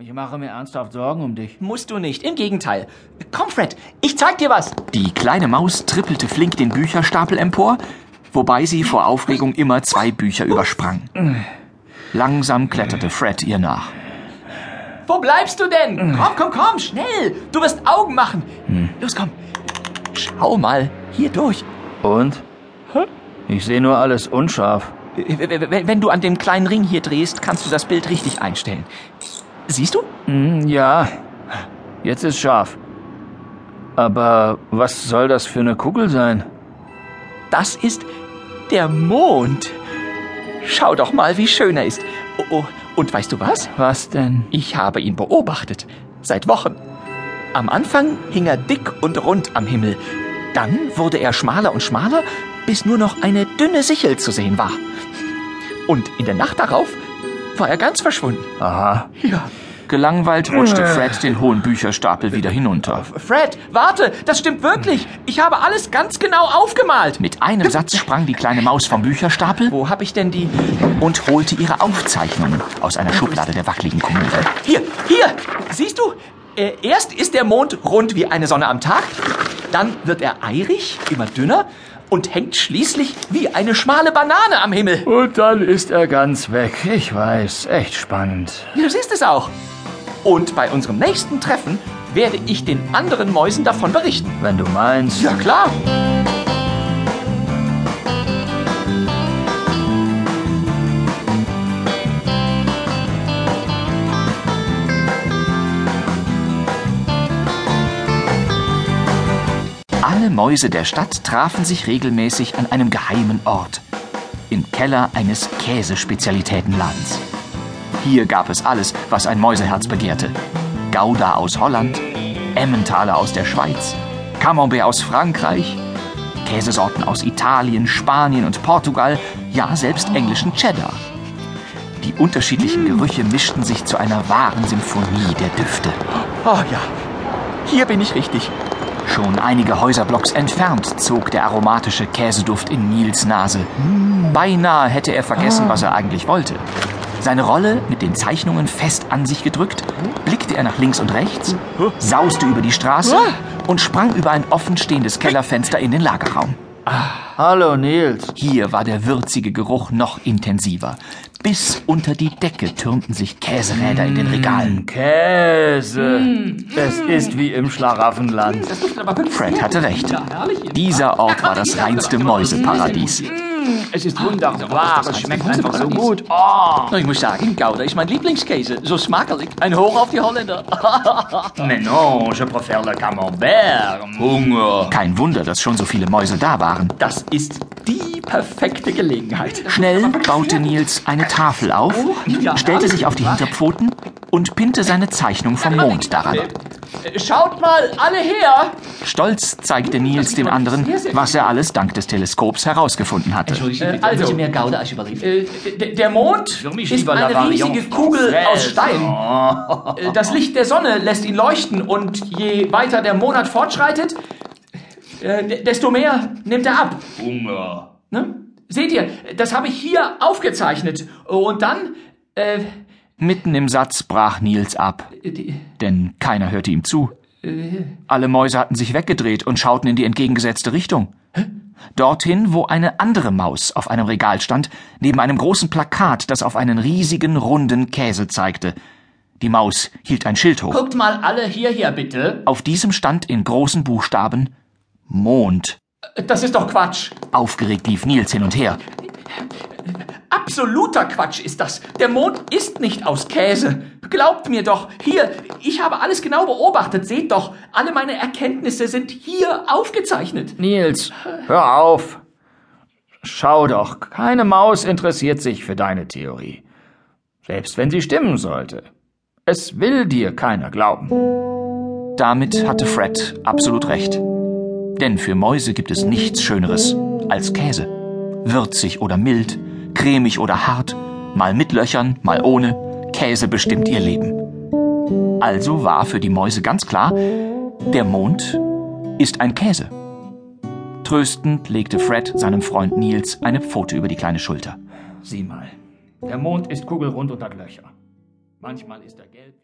Ich mache mir ernsthaft Sorgen um dich. Musst du nicht, im Gegenteil. Komm, Fred, ich zeig dir was. Die kleine Maus trippelte flink den Bücherstapel empor, wobei sie vor Aufregung immer zwei Bücher übersprang. Langsam kletterte Fred ihr nach. Wo bleibst du denn? Komm, komm, komm, schnell. Du wirst Augen machen. Los, komm. Schau mal, hier durch. Und? Ich sehe nur alles unscharf. Wenn du an dem kleinen Ring hier drehst, kannst du das Bild richtig einstellen. Siehst du? Hm, ja, jetzt ist scharf. Aber was soll das für eine Kugel sein? Das ist der Mond. Schau doch mal, wie schön er ist. Oh, oh. Und weißt du was? Was denn? Ich habe ihn beobachtet. Seit Wochen. Am Anfang hing er dick und rund am Himmel. Dann wurde er schmaler und schmaler, bis nur noch eine dünne Sichel zu sehen war. Und in der Nacht darauf war er ganz verschwunden. Aha. Ja. Gelangweilt rutschte Fred den hohen Bücherstapel wieder hinunter. Fred, warte, das stimmt wirklich. Ich habe alles ganz genau aufgemalt. Mit einem Satz sprang die kleine Maus vom Bücherstapel Wo habe ich denn die... und holte ihre Aufzeichnungen aus einer Schublade der wackeligen Kommode. Hier, hier, siehst du? Äh, erst ist der Mond rund wie eine Sonne am Tag, dann wird er eirig, immer dünner und hängt schließlich wie eine schmale Banane am Himmel. Und dann ist er ganz weg. Ich weiß, echt spannend. Du siehst es auch. Und bei unserem nächsten Treffen werde ich den anderen Mäusen davon berichten. Wenn du meinst. Ja klar. Alle Mäuse der Stadt trafen sich regelmäßig an einem geheimen Ort. Im Keller eines Käsespezialitätenladens. Hier gab es alles, was ein Mäuseherz begehrte. Gouda aus Holland, Emmentaler aus der Schweiz, Camembert aus Frankreich, Käsesorten aus Italien, Spanien und Portugal, ja selbst englischen Cheddar. Die unterschiedlichen Gerüche mischten sich zu einer wahren Symphonie der Düfte. Oh ja, hier bin ich richtig. Schon einige Häuserblocks entfernt zog der aromatische Käseduft in Nils Nase. Beinahe hätte er vergessen, was er eigentlich wollte. Seine Rolle mit den Zeichnungen fest an sich gedrückt, blickte er nach links und rechts, sauste über die Straße und sprang über ein offenstehendes Kellerfenster in den Lagerraum. Hallo, Nils. Hier war der würzige Geruch noch intensiver. Bis unter die Decke türmten sich Käseräder in den Regalen. Käse. Es ist wie im Schlaraffenland. Fred hatte recht. Dieser Ort war das reinste Mäuseparadies. Es ist wunderbar. Es schmeckt einfach so gut. Oh, ich muss sagen, Gouda ist mein Lieblingskäse. So smakelijk. Ein Hoch auf die Holländer. Mais non, je préfère le camembert. Hunger. Kein Wunder, dass schon so viele Mäuse da waren. Das ist die perfekte Gelegenheit. Schnell baute Nils eine Tafel auf, stellte sich auf die Hinterpfoten und pinnte seine Zeichnung vom Mond daran. Schaut mal alle her. Stolz zeigte Nils dem anderen, was er alles dank des Teleskops herausgefunden hatte. Äh, also, äh, der Mond ist eine riesige Kugel aus Stein. Äh, Das Licht der Sonne lässt ihn leuchten und je weiter der Monat fortschreitet, äh, desto mehr nimmt er ab. Hunger. Ne? Seht ihr, das habe ich hier aufgezeichnet. Und dann, äh, Mitten im Satz brach Nils ab, die, denn keiner hörte ihm zu. Alle Mäuse hatten sich weggedreht und schauten in die entgegengesetzte Richtung. Dorthin, wo eine andere Maus auf einem Regal stand, neben einem großen Plakat, das auf einen riesigen, runden Käse zeigte. Die Maus hielt ein Schild hoch. guckt mal alle hierher bitte. Auf diesem stand in großen Buchstaben Mond. Das ist doch Quatsch. Aufgeregt lief Nils hin und her. Absoluter Quatsch ist das. Der Mond ist nicht aus Käse. Glaubt mir doch. Hier, ich habe alles genau beobachtet. Seht doch, alle meine Erkenntnisse sind hier aufgezeichnet. Nils, hör auf. Schau doch, keine Maus interessiert sich für deine Theorie. Selbst wenn sie stimmen sollte. Es will dir keiner glauben. Damit hatte Fred absolut recht. Denn für Mäuse gibt es nichts Schöneres als Käse. Würzig oder mild, cremig oder hart, mal mit Löchern, mal ohne, Käse bestimmt ihr Leben. Also war für die Mäuse ganz klar, der Mond ist ein Käse. Tröstend legte Fred seinem Freund Nils eine Pfote über die kleine Schulter. Sieh mal, der Mond ist kugelrund und hat Löcher. Manchmal ist er gelb.